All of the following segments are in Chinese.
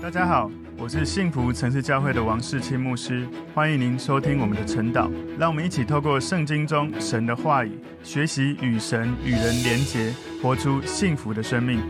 大家好，我是幸福城市教会的王世清牧师，欢迎您收听我们的晨祷。让我们一起透过圣经中神的话语，学习与神与人连结，活出幸福的生命。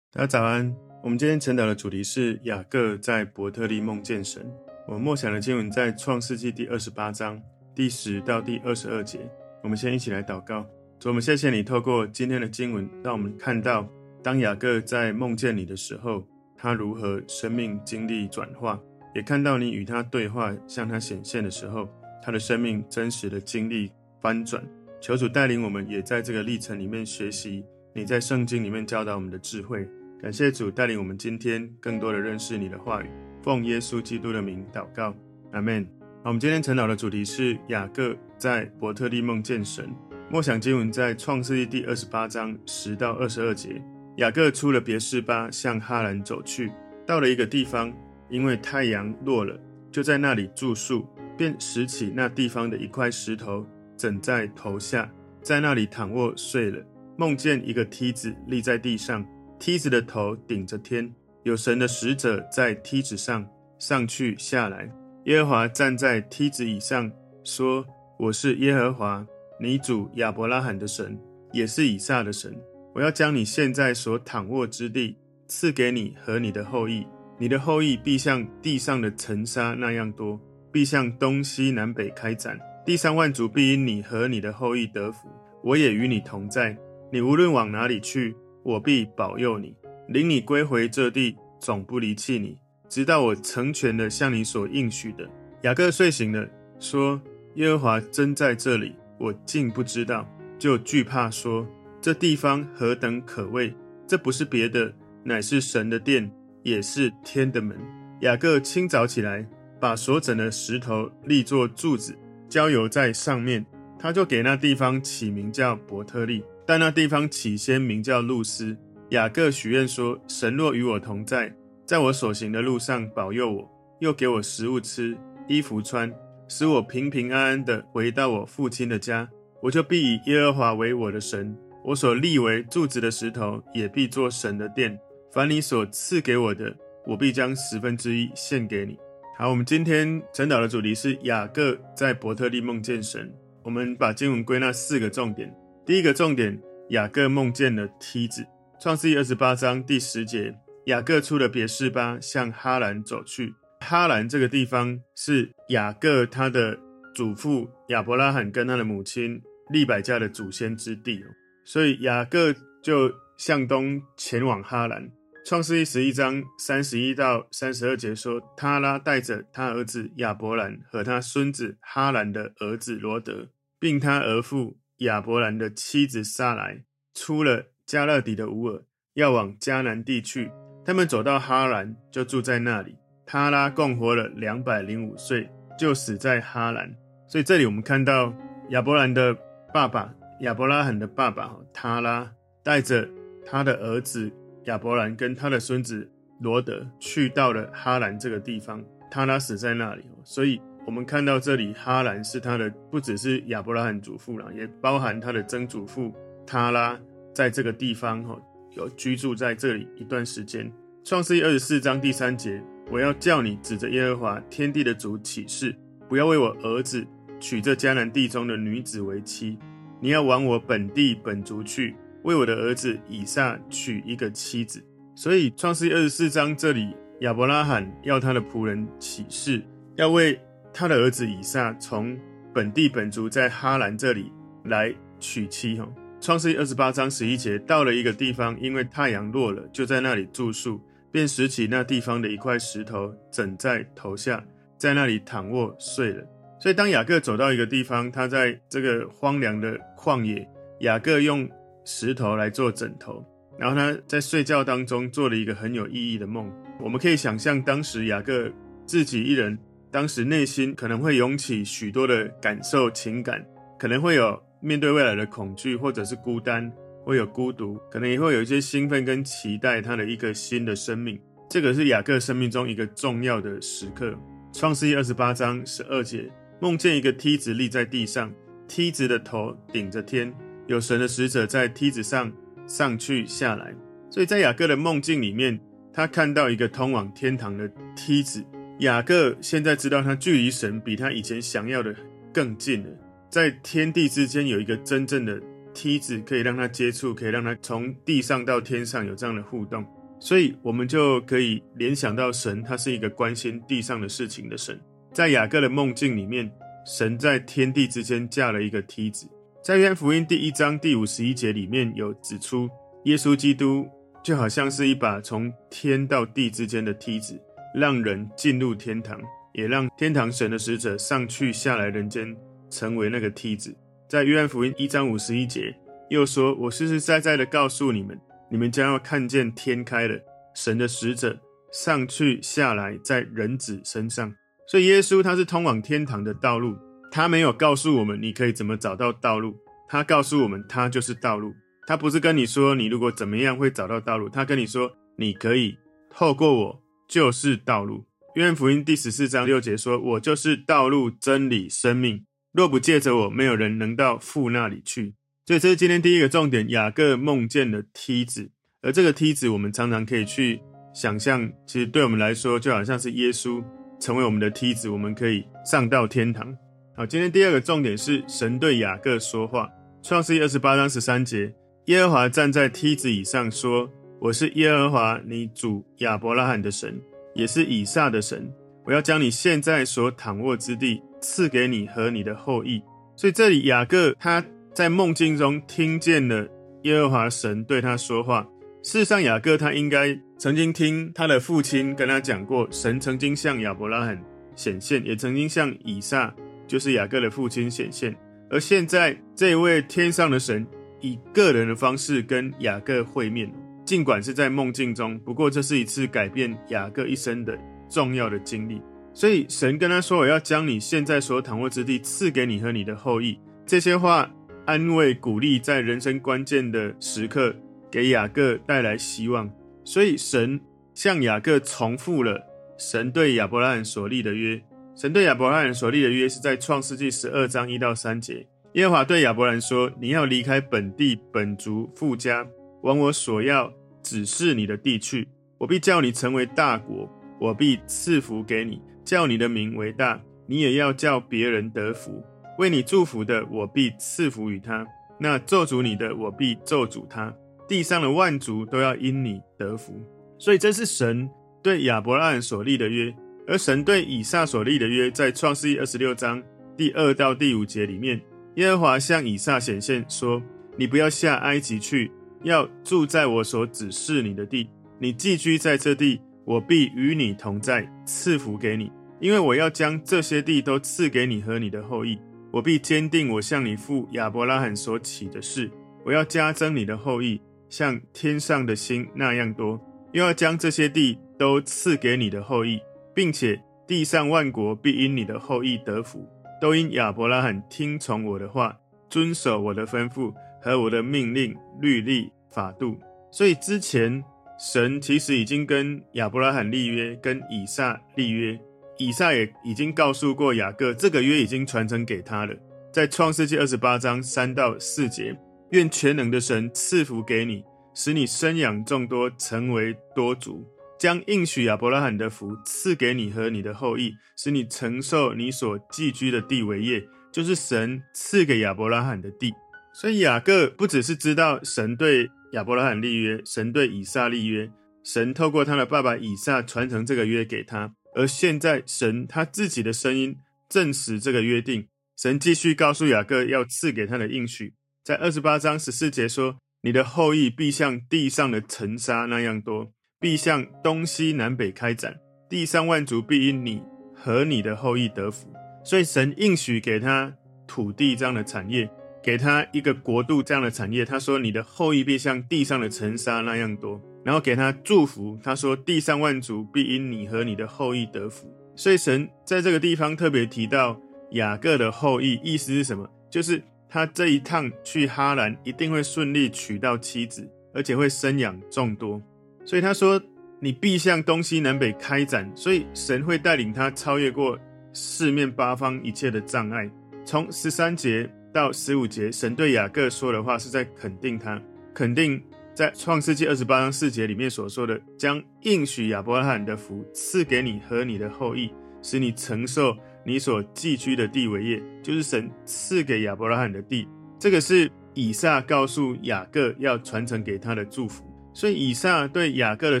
大家早安，我们今天晨祷的主题是雅各在伯特利梦见神。我们默想的经文在创世纪第二十八章第十到第二十二节。我们先一起来祷告。主，我们谢谢你透过今天的经文，让我们看到当雅各在梦见你的时候。他如何生命经历转化，也看到你与他对话，向他显现的时候，他的生命真实的经历翻转。求主带领我们，也在这个历程里面学习你在圣经里面教导我们的智慧。感谢主带领我们今天更多的认识你的话语。奉耶稣基督的名祷告，阿门。好，我们今天晨祷的主题是雅各在伯特利梦见神。默想经文在创世记第二十八章十到二十二节。雅各出了别是巴，向哈兰走去，到了一个地方，因为太阳落了，就在那里住宿，便拾起那地方的一块石头，枕在头下，在那里躺卧睡了。梦见一个梯子立在地上，梯子的头顶着天，有神的使者在梯子上上去下来。耶和华站在梯子以上，说：“我是耶和华，你主亚伯拉罕的神，也是以撒的神。”我要将你现在所躺卧之地赐给你和你的后裔，你的后裔必像地上的尘沙那样多，必向东西南北开展。第三万族必因你和你的后裔得福。我也与你同在，你无论往哪里去，我必保佑你，领你归回这地，总不离弃你，直到我成全了向你所应许的。雅各睡醒了，说：耶和华真在这里，我竟不知道，就惧怕说。这地方何等可畏！这不是别的，乃是神的殿，也是天的门。雅各清早起来，把所枕的石头立作柱子，浇油在上面。他就给那地方起名叫伯特利，但那地方起先名叫路斯。雅各许愿说：“神若与我同在，在我所行的路上保佑我，又给我食物吃，衣服穿，使我平平安安地回到我父亲的家，我就必以耶和华为我的神。”我所立为柱子的石头，也必作神的殿。凡你所赐给我的，我必将十分之一献给你。好，我们今天晨祷的主题是雅各在伯特利梦见神。我们把经文归纳四个重点。第一个重点，雅各梦见了梯子。创世记二十八章第十节，雅各出了别是巴，向哈兰走去。哈兰这个地方是雅各他的祖父亚伯拉罕跟他的母亲利百加的祖先之地。所以雅各就向东前往哈兰。创世记十一章三十一到三十二节说，他拉带着他儿子亚伯兰和他孙子哈兰的儿子罗德，并他儿父亚伯兰的妻子撒来，出了加勒底的乌尔，要往迦南地去。他们走到哈兰，就住在那里。他拉共活了两百零五岁，就死在哈兰。所以这里我们看到亚伯兰的爸爸。亚伯拉罕的爸爸他拉带着他的儿子亚伯兰跟他的孙子罗德去到了哈兰这个地方，他拉死在那里。所以我们看到这里哈兰是他的，不只是亚伯拉罕祖父了，也包含他的曾祖父他拉在这个地方哈有居住在这里一段时间。创世记二十四章第三节，我要叫你指着耶和华天地的主起誓，不要为我儿子娶这迦南地中的女子为妻。你要往我本地本族去，为我的儿子以撒娶一个妻子。所以创世记二十四章这里，亚伯拉罕要他的仆人起誓，要为他的儿子以撒从本地本族在哈兰这里来娶妻。哈，创世记二十八章十一节，到了一个地方，因为太阳落了，就在那里住宿，便拾起那地方的一块石头，枕在头下，在那里躺卧睡了。所以，当雅各走到一个地方，他在这个荒凉的旷野，雅各用石头来做枕头，然后他在睡觉当中做了一个很有意义的梦。我们可以想象，当时雅各自己一人，当时内心可能会涌起许多的感受、情感，可能会有面对未来的恐惧，或者是孤单，会有孤独，可能也会有一些兴奋跟期待他的一个新的生命。这个是雅各生命中一个重要的时刻。创世记二十八章十二节。梦见一个梯子立在地上，梯子的头顶着天，有神的使者在梯子上上去下来。所以在雅各的梦境里面，他看到一个通往天堂的梯子。雅各现在知道，他距离神比他以前想要的更近了。在天地之间有一个真正的梯子，可以让他接触，可以让他从地上到天上有这样的互动。所以，我们就可以联想到神，他是一个关心地上的事情的神。在雅各的梦境里面，神在天地之间架了一个梯子。在约翰福音第一章第五十一节里面有指出，耶稣基督就好像是一把从天到地之间的梯子，让人进入天堂，也让天堂神的使者上去下来人间，成为那个梯子。在约翰福音一章五十一节又说：“我实实在在的告诉你们。”你们将要看见天开了，神的使者上去下来在人子身上。所以耶稣他是通往天堂的道路，他没有告诉我们你可以怎么找到道路，他告诉我们他就是道路。他不是跟你说你如果怎么样会找到道路，他跟你说你可以透过我就是道路。约翰福音第十四章六节说：“我就是道路、真理、生命，若不借着我，没有人能到父那里去。”所以这是今天第一个重点，雅各梦见了梯子，而这个梯子我们常常可以去想象，其实对我们来说就好像是耶稣成为我们的梯子，我们可以上到天堂。好，今天第二个重点是神对雅各说话，创世记二十八章十三节，耶和华站在梯子以上说：“我是耶和华你主亚伯拉罕的神，也是以撒的神，我要将你现在所躺卧之地赐给你和你的后裔。”所以这里雅各他。在梦境中听见了耶和华神对他说话。事实上，雅各他应该曾经听他的父亲跟他讲过，神曾经向亚伯拉罕显现，也曾经向以撒，就是雅各的父亲显现。而现在，这位天上的神以个人的方式跟雅各会面，尽管是在梦境中，不过这是一次改变雅各一生的重要的经历。所以，神跟他说：“我要将你现在所躺卧之地赐给你和你的后裔。”这些话。安慰、鼓励，在人生关键的时刻，给雅各带来希望。所以，神向雅各重复了神对亚伯拉罕所立的约。神对亚伯拉罕所立的约是在创世纪十二章一到三节。耶和华对亚伯兰说：“你要离开本地、本族、父家，往我所要指示你的地去。我必叫你成为大国，我必赐福给你，叫你的名为大。你也要叫别人得福。”为你祝福的，我必赐福于他；那咒诅你的，我必咒诅他。地上的万族都要因你得福。所以，这是神对亚伯拉罕所立的约，而神对以撒所立的约，在创世记二十六章第二到第五节里面，耶和华向以撒显现说：“你不要下埃及去，要住在我所指示你的地。你寄居在这地，我必与你同在，赐福给你，因为我要将这些地都赐给你和你的后裔。”我必坚定我向你父亚伯拉罕所起的誓，我要加增你的后裔，像天上的星那样多，又要将这些地都赐给你的后裔，并且地上万国必因你的后裔得福，都因亚伯拉罕听从我的话，遵守我的吩咐和我的命令、律例、法度。所以之前神其实已经跟亚伯拉罕立约，跟以撒立约。以撒也已经告诉过雅各，这个约已经传承给他了。在创世纪二十八章三到四节，愿全能的神赐福给你，使你生养众多，成为多族，将应许亚伯拉罕的福赐给你和你的后裔，使你承受你所寄居的地为业，就是神赐给亚伯拉罕的地。所以雅各不只是知道神对亚伯拉罕立约，神对以撒立约，神透过他的爸爸以撒传承这个约给他。而现在，神他自己的声音证实这个约定。神继续告诉雅各要赐给他的应许，在二十八章十四节说：“你的后裔必像地上的尘沙那样多，必向东西南北开展，地上万族必因你和你的后裔得福。”所以，神应许给他土地这样的产业，给他一个国度这样的产业。他说：“你的后裔必像地上的尘沙那样多。”然后给他祝福，他说：“地上万族必因你和你的后裔得福。”所以神在这个地方特别提到雅各的后裔，意思是什么？就是他这一趟去哈兰一定会顺利娶到妻子，而且会生养众多。所以他说：“你必向东西南北开展。”所以神会带领他超越过四面八方一切的障碍。从十三节到十五节，神对雅各说的话是在肯定他，肯定。在创世纪二十八章四节里面所说的，将应许亚伯拉罕的福赐给你和你的后裔，使你承受你所寄居的地为业，就是神赐给亚伯拉罕的地。这个是以撒告诉雅各要传承给他的祝福。所以以撒对雅各的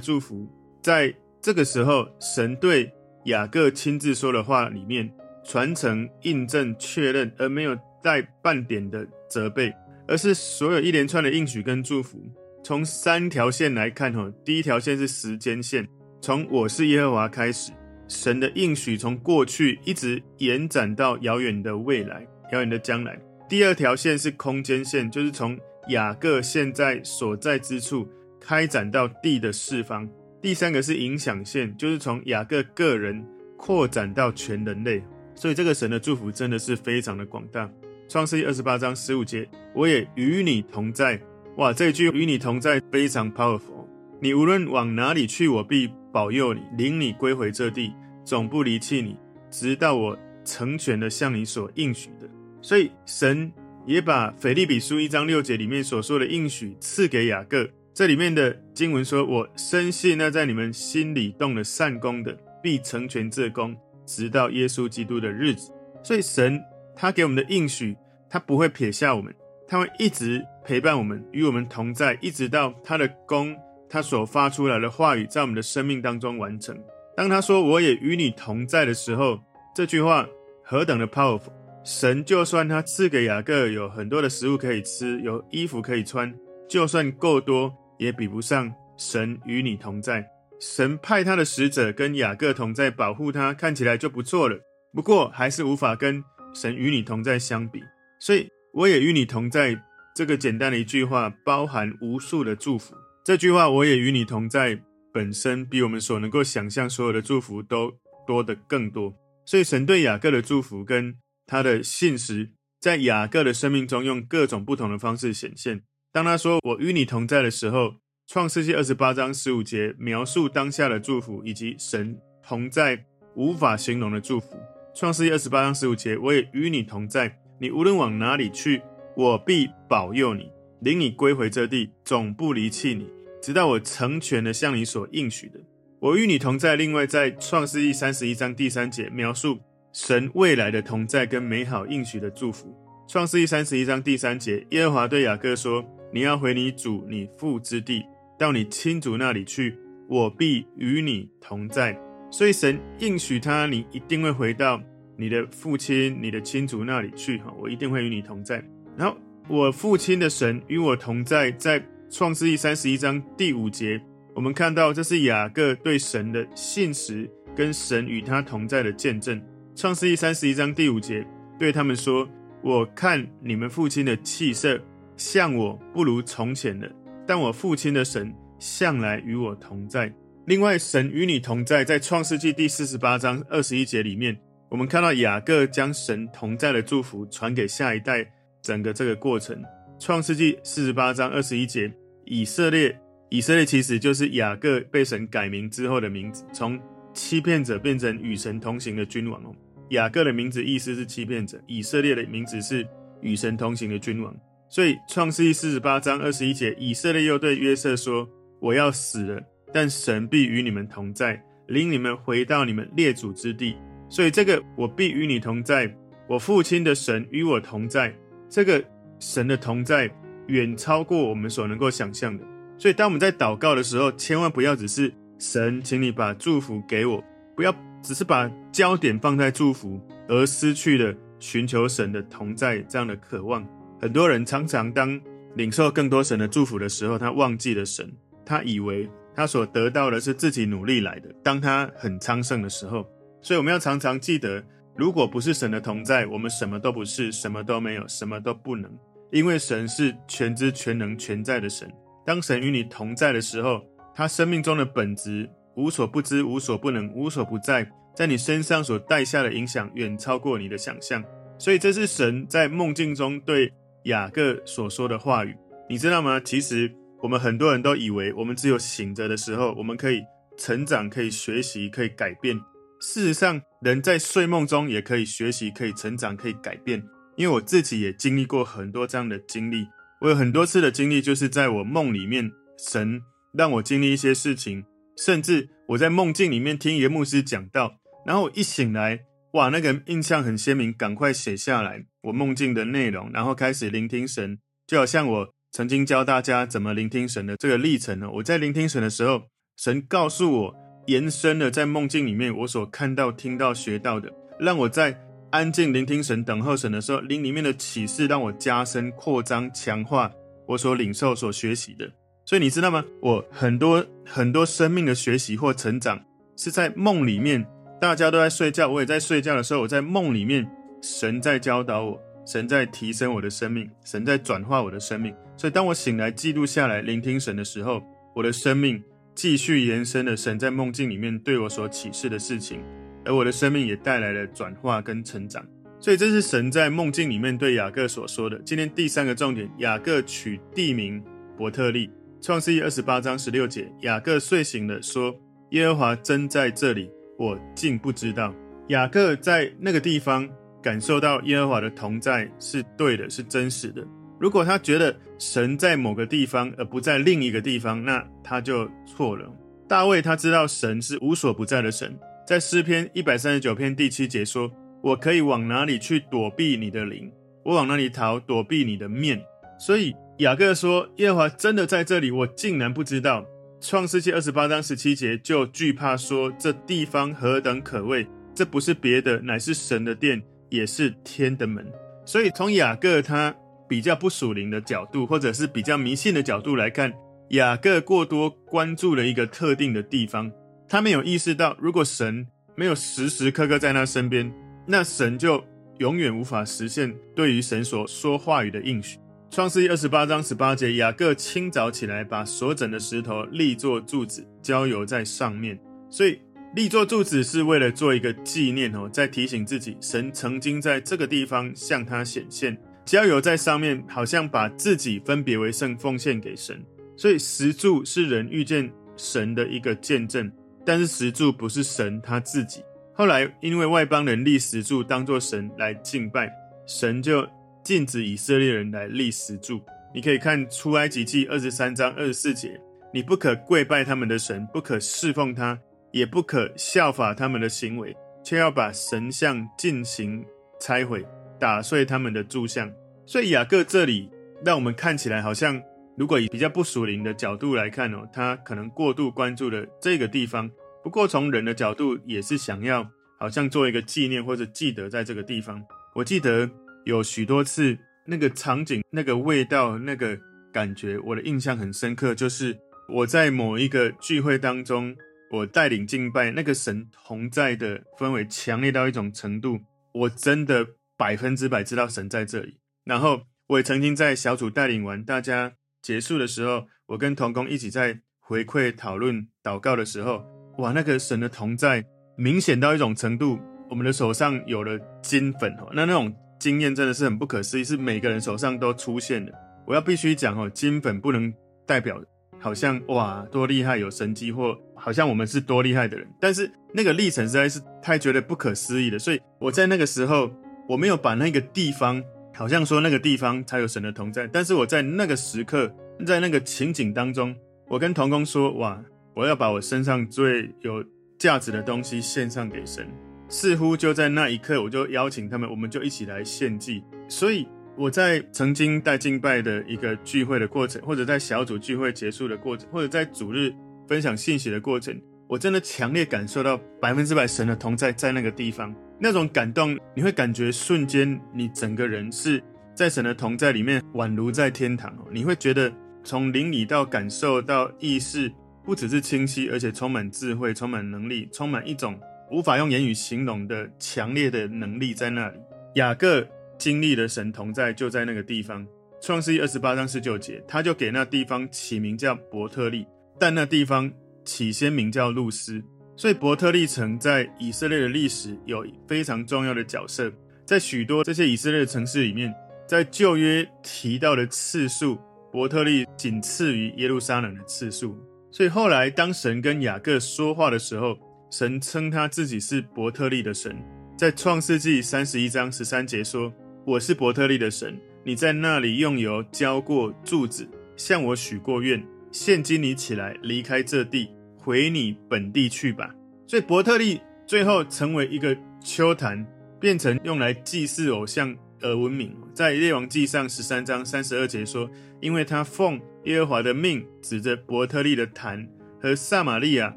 祝福，在这个时候，神对雅各亲自说的话里面，传承、印证、确认，而没有带半点的责备，而是所有一连串的应许跟祝福。从三条线来看，哈，第一条线是时间线，从我是耶和华开始，神的应许从过去一直延展到遥远的未来、遥远的将来。第二条线是空间线，就是从雅各现在所在之处开展到地的四方。第三个是影响线，就是从雅各个人扩展到全人类。所以这个神的祝福真的是非常的广大。创世记二十八章十五节，我也与你同在。哇，这句与你同在非常 powerful。你无论往哪里去，我必保佑你，领你归回这地，总不离弃你，直到我成全了向你所应许的。所以神也把腓立比书一章六节里面所说的应许赐给雅各。这里面的经文说：“我深信那在你们心里动了善工的，必成全这工，直到耶稣基督的日子。”所以神他给我们的应许，他不会撇下我们。他会一直陪伴我们，与我们同在，一直到他的功，他所发出来的话语在我们的生命当中完成。当他说“我也与你同在”的时候，这句话何等的 powerful！神就算他赐给雅各有很多的食物可以吃，有衣服可以穿，就算够多，也比不上神与你同在。神派他的使者跟雅各同在，保护他，看起来就不错了。不过还是无法跟神与你同在相比，所以。我也与你同在，这个简单的一句话，包含无数的祝福。这句话“我也与你同在”本身比我们所能够想象所有的祝福都多得更多。所以，神对雅各的祝福跟他的信实，在雅各的生命中用各种不同的方式显现。当他说“我与你同在”的时候，创世记二十八章十五节描述当下的祝福，以及神同在无法形容的祝福。创世记二十八章十五节，我也与你同在。你无论往哪里去，我必保佑你，领你归回这地，总不离弃你，直到我成全了向你所应许的。我与你同在。另外，在创世记三十一章第三节描述神未来的同在跟美好应许的祝福。创世记三十一章第三节，耶和华对雅各说：“你要回你祖你父之地，到你亲族那里去，我必与你同在。”所以神应许他，你一定会回到。你的父亲、你的亲族那里去哈，我一定会与你同在。然后我父亲的神与我同在，在创世记三十一章第五节，我们看到这是雅各对神的信实跟神与他同在的见证。创世记三十一章第五节对他们说：“我看你们父亲的气色像我不如从前的，但我父亲的神向来与我同在。”另外，神与你同在，在创世纪第四十八章二十一节里面。我们看到雅各将神同在的祝福传给下一代，整个这个过程，《创世纪》四十八章二十一节，以色列，以色列其实就是雅各被神改名之后的名字，从欺骗者变成与神同行的君王哦。雅各的名字意思是欺骗者，以色列的名字是与神同行的君王。所以，《创世纪》四十八章二十一节，以色列又对约瑟说：“我要死了，但神必与你们同在，领你们回到你们列祖之地。”所以这个我必与你同在，我父亲的神与我同在。这个神的同在远超过我们所能够想象的。所以当我们在祷告的时候，千万不要只是神，请你把祝福给我，不要只是把焦点放在祝福，而失去了寻求神的同在这样的渴望。很多人常常当领受更多神的祝福的时候，他忘记了神，他以为他所得到的是自己努力来的。当他很昌盛的时候。所以我们要常常记得，如果不是神的同在，我们什么都不是，什么都没有，什么都不能。因为神是全知全能全在的神。当神与你同在的时候，他生命中的本质无所不知、无所不能、无所不在，在你身上所带下的影响远超过你的想象。所以这是神在梦境中对雅各所说的话语，你知道吗？其实我们很多人都以为，我们只有醒着的时候，我们可以成长、可以学习、可以改变。事实上，人在睡梦中也可以学习、可以成长、可以改变。因为我自己也经历过很多这样的经历。我有很多次的经历，就是在我梦里面神让我经历一些事情，甚至我在梦境里面听一个牧师讲道，然后我一醒来，哇，那个印象很鲜明，赶快写下来我梦境的内容，然后开始聆听神，就好像我曾经教大家怎么聆听神的这个历程呢。我在聆听神的时候，神告诉我，延伸了在梦境里面我所看到、听到、学到的，让我在安静聆听神、等候神的时候，灵里面的启示让我加深、扩张、强化我所领受、所学习的。所以你知道吗？我很多很多生命的学习或成长是在梦里面，大家都在睡觉，我也在睡觉的时候，我在梦里面，神在教导我，神在提升我的生命，神在转化我的生命。所以当我醒来记录下来聆听神的时候，我的生命继续延伸了神在梦境里面对我所启示的事情，而我的生命也带来了转化跟成长。所以这是神在梦境里面对雅各所说的。今天第三个重点，雅各取地名伯特利。创世记二十八章十六节，雅各睡醒了，说：“耶和华真在这里，我竟不知道。”雅各在那个地方感受到耶和华的同在是对的，是真实的。如果他觉得神在某个地方而不在另一个地方，那他就错了。大卫他知道神是无所不在的神，在诗篇一百三十九篇第七节说：“我可以往哪里去躲避你的灵？我往哪里逃躲避你的面？”所以。雅各说：“耶和华真的在这里，我竟然不知道。”创世记二十八章十七节就惧怕说：“这地方何等可畏！这不是别的，乃是神的殿，也是天的门。”所以从雅各他比较不属灵的角度，或者是比较迷信的角度来看，雅各过多关注了一个特定的地方，他没有意识到，如果神没有时时刻刻在他身边，那神就永远无法实现对于神所说话语的应许。创世记二十八章十八节，雅各清早起来，把所整的石头立作柱子，浇油在上面。所以立作柱子是为了做一个纪念哦，在提醒自己，神曾经在这个地方向他显现。浇油在上面，好像把自己分别为圣，奉献给神。所以石柱是人遇见神的一个见证，但是石柱不是神他自己。后来因为外邦人立石柱当作神来敬拜，神就。禁止以色列人来立石柱。你可以看出埃及记二十三章二十四节，你不可跪拜他们的神，不可侍奉他，也不可效法他们的行为，却要把神像进行拆毁，打碎他们的柱像。所以雅各这里让我们看起来好像，如果以比较不属灵的角度来看哦，他可能过度关注了这个地方。不过从人的角度，也是想要好像做一个纪念或者记得在这个地方。我记得。有许多次，那个场景、那个味道、那个感觉，我的印象很深刻。就是我在某一个聚会当中，我带领敬拜，那个神同在的氛围强烈到一种程度，我真的百分之百知道神在这里。然后我也曾经在小组带领完大家结束的时候，我跟同工一起在回馈讨论祷告的时候，哇，那个神的同在明显到一种程度，我们的手上有了金粉哦，那那种。经验真的是很不可思议，是每个人手上都出现的。我要必须讲哦，金粉不能代表好像哇多厉害有神迹，或好像我们是多厉害的人。但是那个历程实在是太觉得不可思议了。所以我在那个时候，我没有把那个地方好像说那个地方才有神的同在，但是我在那个时刻，在那个情景当中，我跟同工说：哇，我要把我身上最有价值的东西献上给神。似乎就在那一刻，我就邀请他们，我们就一起来献祭。所以我在曾经带敬拜的一个聚会的过程，或者在小组聚会结束的过程，或者在主日分享信息的过程，我真的强烈感受到百分之百神的同在在那个地方，那种感动，你会感觉瞬间你整个人是在神的同在里面，宛如在天堂哦。你会觉得从灵里到感受到意识，不只是清晰，而且充满智慧，充满能力，充满一种。无法用言语形容的强烈的能力在那里。雅各经历了神同在，就在那个地方。创世记二十八章十九节，他就给那地方起名叫伯特利，但那地方起先名叫路斯。所以伯特利城在以色列的历史有非常重要的角色。在许多这些以色列的城市里面，在旧约提到的次数，伯特利仅次于耶路撒冷的次数。所以后来当神跟雅各说话的时候，神称他自己是伯特利的神，在创世纪三十一章十三节说：“我是伯特利的神，你在那里用油浇过柱子，向我许过愿，现今你起来，离开这地，回你本地去吧。所以伯特利最后成为一个丘坛，变成用来祭祀偶像而闻名。在列王记上十三章三十二节说，因为他奉耶和华的命，指着伯特利的坛和撒玛利亚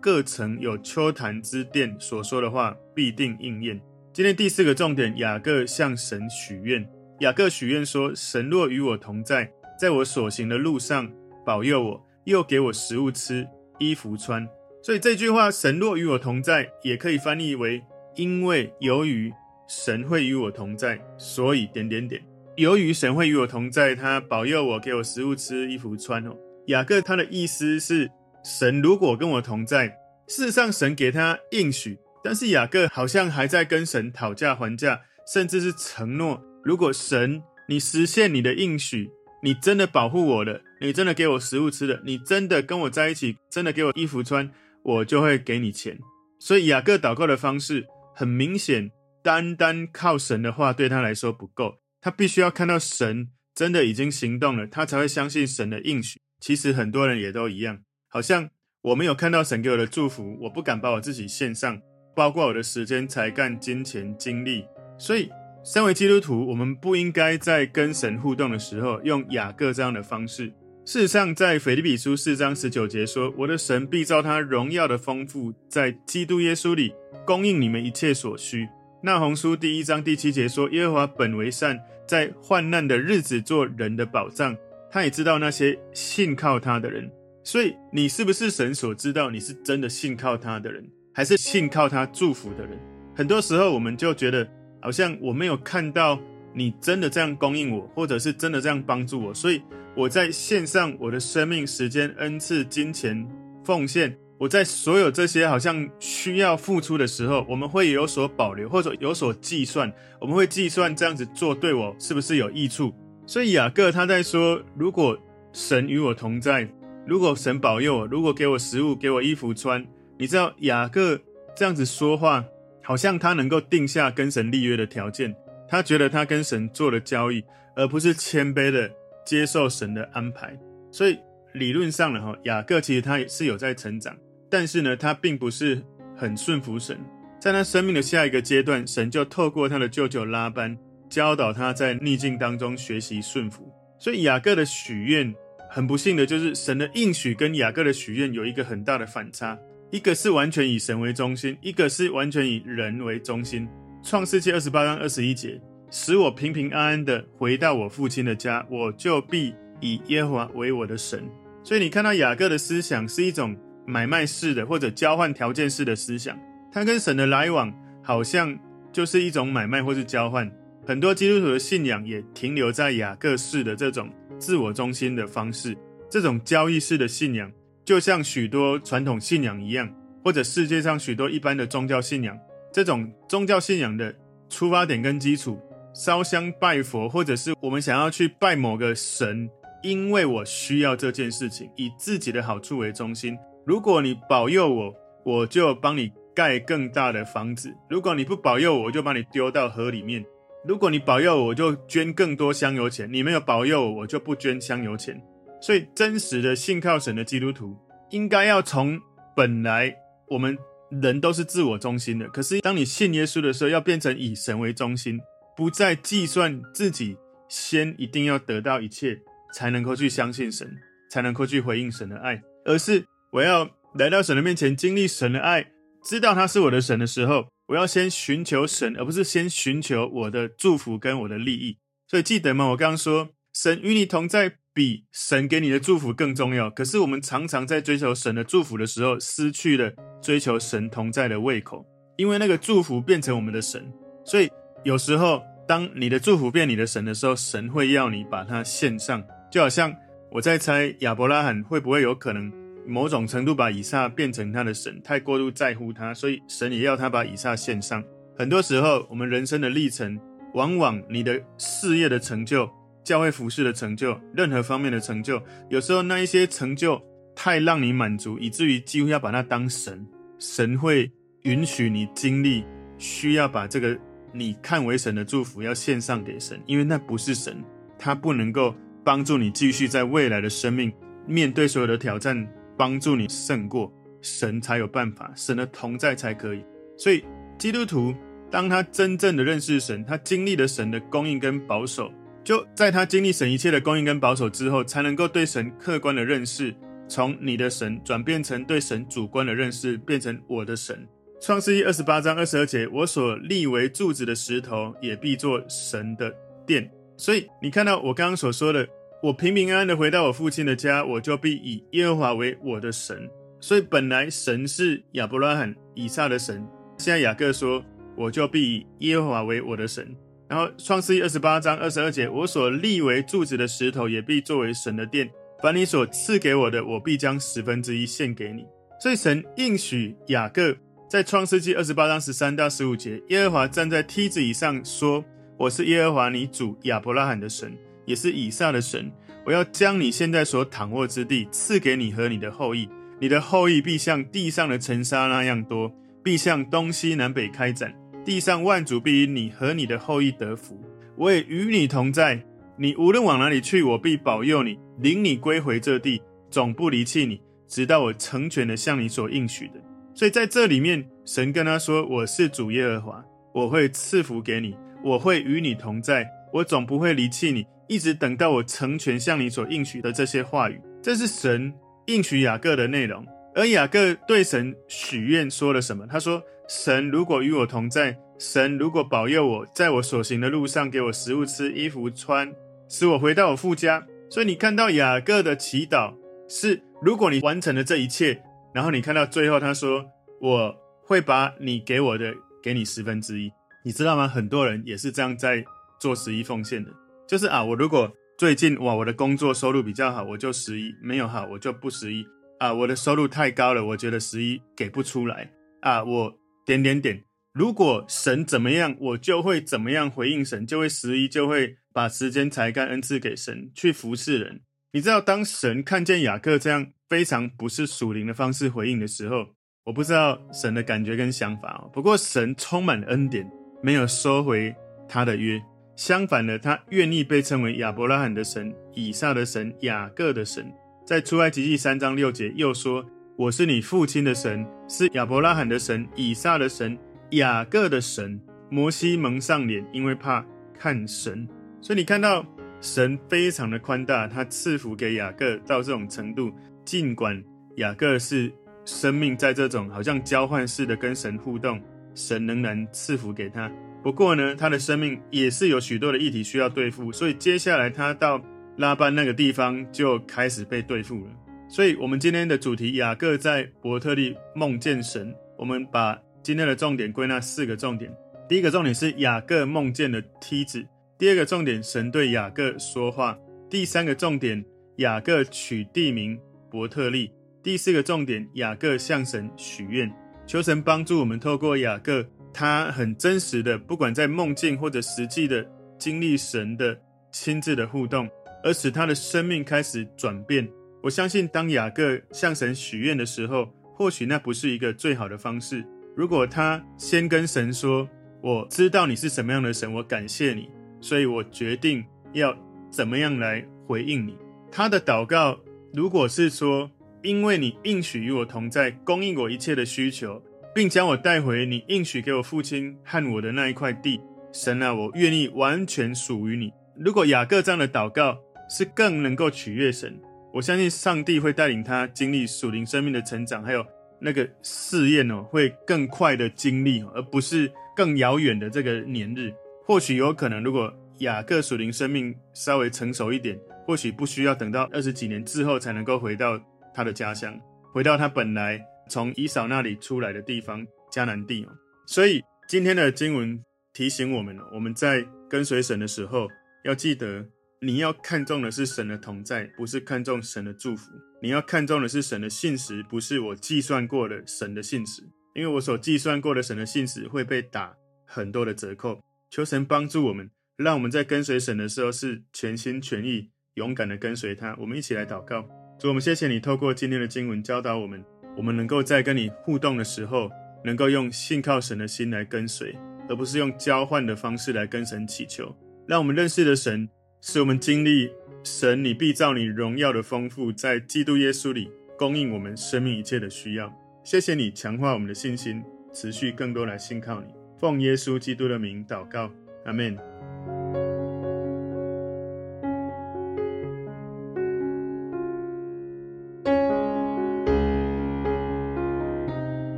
各城有丘坛之殿所说的话，必定应验。今天第四个重点，雅各向神许愿。雅各许愿说：“神若与我同在，在我所行的路上保佑我，又给我食物吃，衣服穿。”所以这句话“神若与我同在”也可以翻译为：“因为由于神会与我同在，所以点点点。由于神会与我同在，他保佑我，给我食物吃，衣服穿。”哦，雅各他的意思是：神如果跟我同在，事实上神给他应许，但是雅各好像还在跟神讨价还价，甚至是承诺。如果神你实现你的应许，你真的保护我了，你真的给我食物吃了，你真的跟我在一起，真的给我衣服穿，我就会给你钱。所以雅各祷告的方式很明显，单单靠神的话对他来说不够，他必须要看到神真的已经行动了，他才会相信神的应许。其实很多人也都一样，好像我没有看到神给我的祝福，我不敢把我自己献上，包括我的时间、才干、金钱、精力，所以。身为基督徒，我们不应该在跟神互动的时候用雅各这样的方式。事实上，在腓立比书四章十九节说：“我的神必照他荣耀的丰富，在基督耶稣里供应你们一切所需。”那鸿书第一章第七节说：“耶和华本为善，在患难的日子做人的保障。他也知道那些信靠他的人。”所以，你是不是神所知道？你是真的信靠他的人，还是信靠他祝福的人？很多时候，我们就觉得。好像我没有看到你真的这样供应我，或者是真的这样帮助我，所以我在献上我的生命、时间、恩赐、金钱奉献。我在所有这些好像需要付出的时候，我们会有所保留，或者有所计算。我们会计算这样子做对我是不是有益处？所以雅各他在说：如果神与我同在，如果神保佑我，如果给我食物、给我衣服穿，你知道雅各这样子说话。好像他能够定下跟神立约的条件，他觉得他跟神做了交易，而不是谦卑的接受神的安排。所以理论上呢，哈，雅各其实他也是有在成长，但是呢，他并不是很顺服神。在他生命的下一个阶段，神就透过他的舅舅拉班教导他在逆境当中学习顺服。所以雅各的许愿，很不幸的就是神的应许跟雅各的许愿有一个很大的反差。一个是完全以神为中心，一个是完全以人为中心。创世纪二十八章二十一节，使我平平安安的回到我父亲的家，我就必以耶和华为我的神。所以你看到雅各的思想是一种买卖式的或者交换条件式的思想，他跟神的来往好像就是一种买卖或是交换。很多基督徒的信仰也停留在雅各式的这种自我中心的方式，这种交易式的信仰。就像许多传统信仰一样，或者世界上许多一般的宗教信仰，这种宗教信仰的出发点跟基础，烧香拜佛，或者是我们想要去拜某个神，因为我需要这件事情，以自己的好处为中心。如果你保佑我，我就帮你盖更大的房子；如果你不保佑我，我就把你丢到河里面；如果你保佑我，我就捐更多香油钱；你没有保佑我，我就不捐香油钱。所以，真实的信靠神的基督徒，应该要从本来我们人都是自我中心的，可是当你信耶稣的时候，要变成以神为中心，不再计算自己，先一定要得到一切，才能够去相信神，才能够去回应神的爱，而是我要来到神的面前，经历神的爱，知道他是我的神的时候，我要先寻求神，而不是先寻求我的祝福跟我的利益。所以记得吗？我刚刚说，神与你同在。比神给你的祝福更重要。可是我们常常在追求神的祝福的时候，失去了追求神同在的胃口，因为那个祝福变成我们的神。所以有时候，当你的祝福变你的神的时候，神会要你把它献上。就好像我在猜亚伯拉罕会不会有可能某种程度把以撒变成他的神，太过度在乎他，所以神也要他把以撒献上。很多时候，我们人生的历程，往往你的事业的成就。教会服事的成就，任何方面的成就，有时候那一些成就太让你满足，以至于几乎要把它当神。神会允许你经历，需要把这个你看为神的祝福要献上给神，因为那不是神，他不能够帮助你继续在未来的生命面对所有的挑战，帮助你胜过，神才有办法，神的同在才可以。所以基督徒当他真正的认识神，他经历了神的供应跟保守，就在他经历神一切的供应跟保守之后，才能够对神客观的认识，从你的神转变成对神主观的认识，变成我的神。创世记二十八章二十二节，我所立为柱子的石头，也必作神的殿。所以你看到我刚刚所说的，我平平安安的回到我父亲的家，我就必以耶和华为我的神。所以本来神是亚伯拉罕、以撒的神，现在雅各说，我就必以耶和华为我的神。然后创世记二十八章二十二节，我所立为柱子的石头，也必作为神的殿。凡你所赐给我的，我必将十分之一献给你。所以神应许雅各。在创世纪二十八章十三到十五节，耶和华站在梯子以上说：“我是耶和华你主亚伯拉罕的神，也是以撒的神。我要将你现在所躺卧之地赐给你和你的后裔，你的后裔必像地上的尘沙那样多，必向东西南北开展。地上万族必因你和你的后裔得福。我也与你同在，你无论往哪里去，我必保佑你，领你归回这地，总不离弃你，直到我成全了向你所应许的。”所以在这里面，神跟他说：“我是主耶和华，我会赐福给你，我会与你同在，我总不会离弃你，一直等到我成全向你所应许的这些话语。”这是神应许雅各的内容。而雅各对神许愿说了什么？他说：“神如果与我同在，神如果保佑我，在我所行的路上给我食物吃、衣服穿，使我回到我父家。”所以你看到雅各的祈祷是：如果你完成了这一切。然后你看到最后，他说：“我会把你给我的给你十分之一。”你知道吗？很多人也是这样在做十一奉献的，就是啊，我如果最近哇，我的工作收入比较好，我就十一；没有好，我就不十一。啊，我的收入太高了，我觉得十一给不出来。啊，我点点点，如果神怎么样，我就会怎么样回应神，就会十一，就会把时间、才干、恩赐给神去服侍人。你知道，当神看见雅各这样。非常不是属灵的方式回应的时候，我不知道神的感觉跟想法哦。不过神充满恩典，没有收回他的约，相反的，他愿意被称为亚伯拉罕的神、以撒的神、雅各的神。在出埃及记三章六节又说：“我是你父亲的神，是亚伯拉罕的神、以撒的神、雅各的神。”摩西蒙上脸，因为怕看神。所以你看到神非常的宽大，他赐福给雅各到这种程度。尽管雅各是生命在这种好像交换似的跟神互动，神仍然赐福给他。不过呢，他的生命也是有许多的议题需要对付，所以接下来他到拉班那个地方就开始被对付了。所以，我们今天的主题，雅各在伯特利梦见神。我们把今天的重点归纳四个重点：第一个重点是雅各梦见的梯子；第二个重点，神对雅各说话；第三个重点，雅各取地名。伯特利。第四个重点，雅各向神许愿，求神帮助我们，透过雅各，他很真实的，不管在梦境或者实际的经历神的亲自的互动，而使他的生命开始转变。我相信，当雅各向神许愿的时候，或许那不是一个最好的方式。如果他先跟神说：“我知道你是什么样的神，我感谢你，所以我决定要怎么样来回应你。”他的祷告。如果是说，因为你应许与我同在，供应我一切的需求，并将我带回你应许给我父亲和我的那一块地，神啊，我愿意完全属于你。如果雅各这样的祷告是更能够取悦神，我相信上帝会带领他经历属灵生命的成长，还有那个试验哦，会更快的经历，而不是更遥远的这个年日。或许有可能，如果雅各属灵生命稍微成熟一点。或许不需要等到二十几年之后才能够回到他的家乡，回到他本来从以扫那里出来的地方迦南地。所以今天的经文提醒我们，我们在跟随神的时候，要记得你要看重的是神的同在，不是看重神的祝福。你要看重的是神的信实，不是我计算过的神的信实。因为我所计算过的神的信实会被打很多的折扣。求神帮助我们，让我们在跟随神的时候是全心全意。勇敢的跟随他，我们一起来祷告。主，我们谢谢你透过今天的经文教导我们，我们能够在跟你互动的时候，能够用信靠神的心来跟随，而不是用交换的方式来跟神祈求。让我们认识的神使我们经历神，你必造你荣耀的丰富，在基督耶稣里供应我们生命一切的需要。谢谢你强化我们的信心，持续更多来信靠你。奉耶稣基督的名祷告，阿门。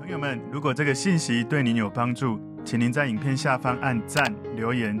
朋友们，如果这个信息对您有帮助，请您在影片下方按赞、留言，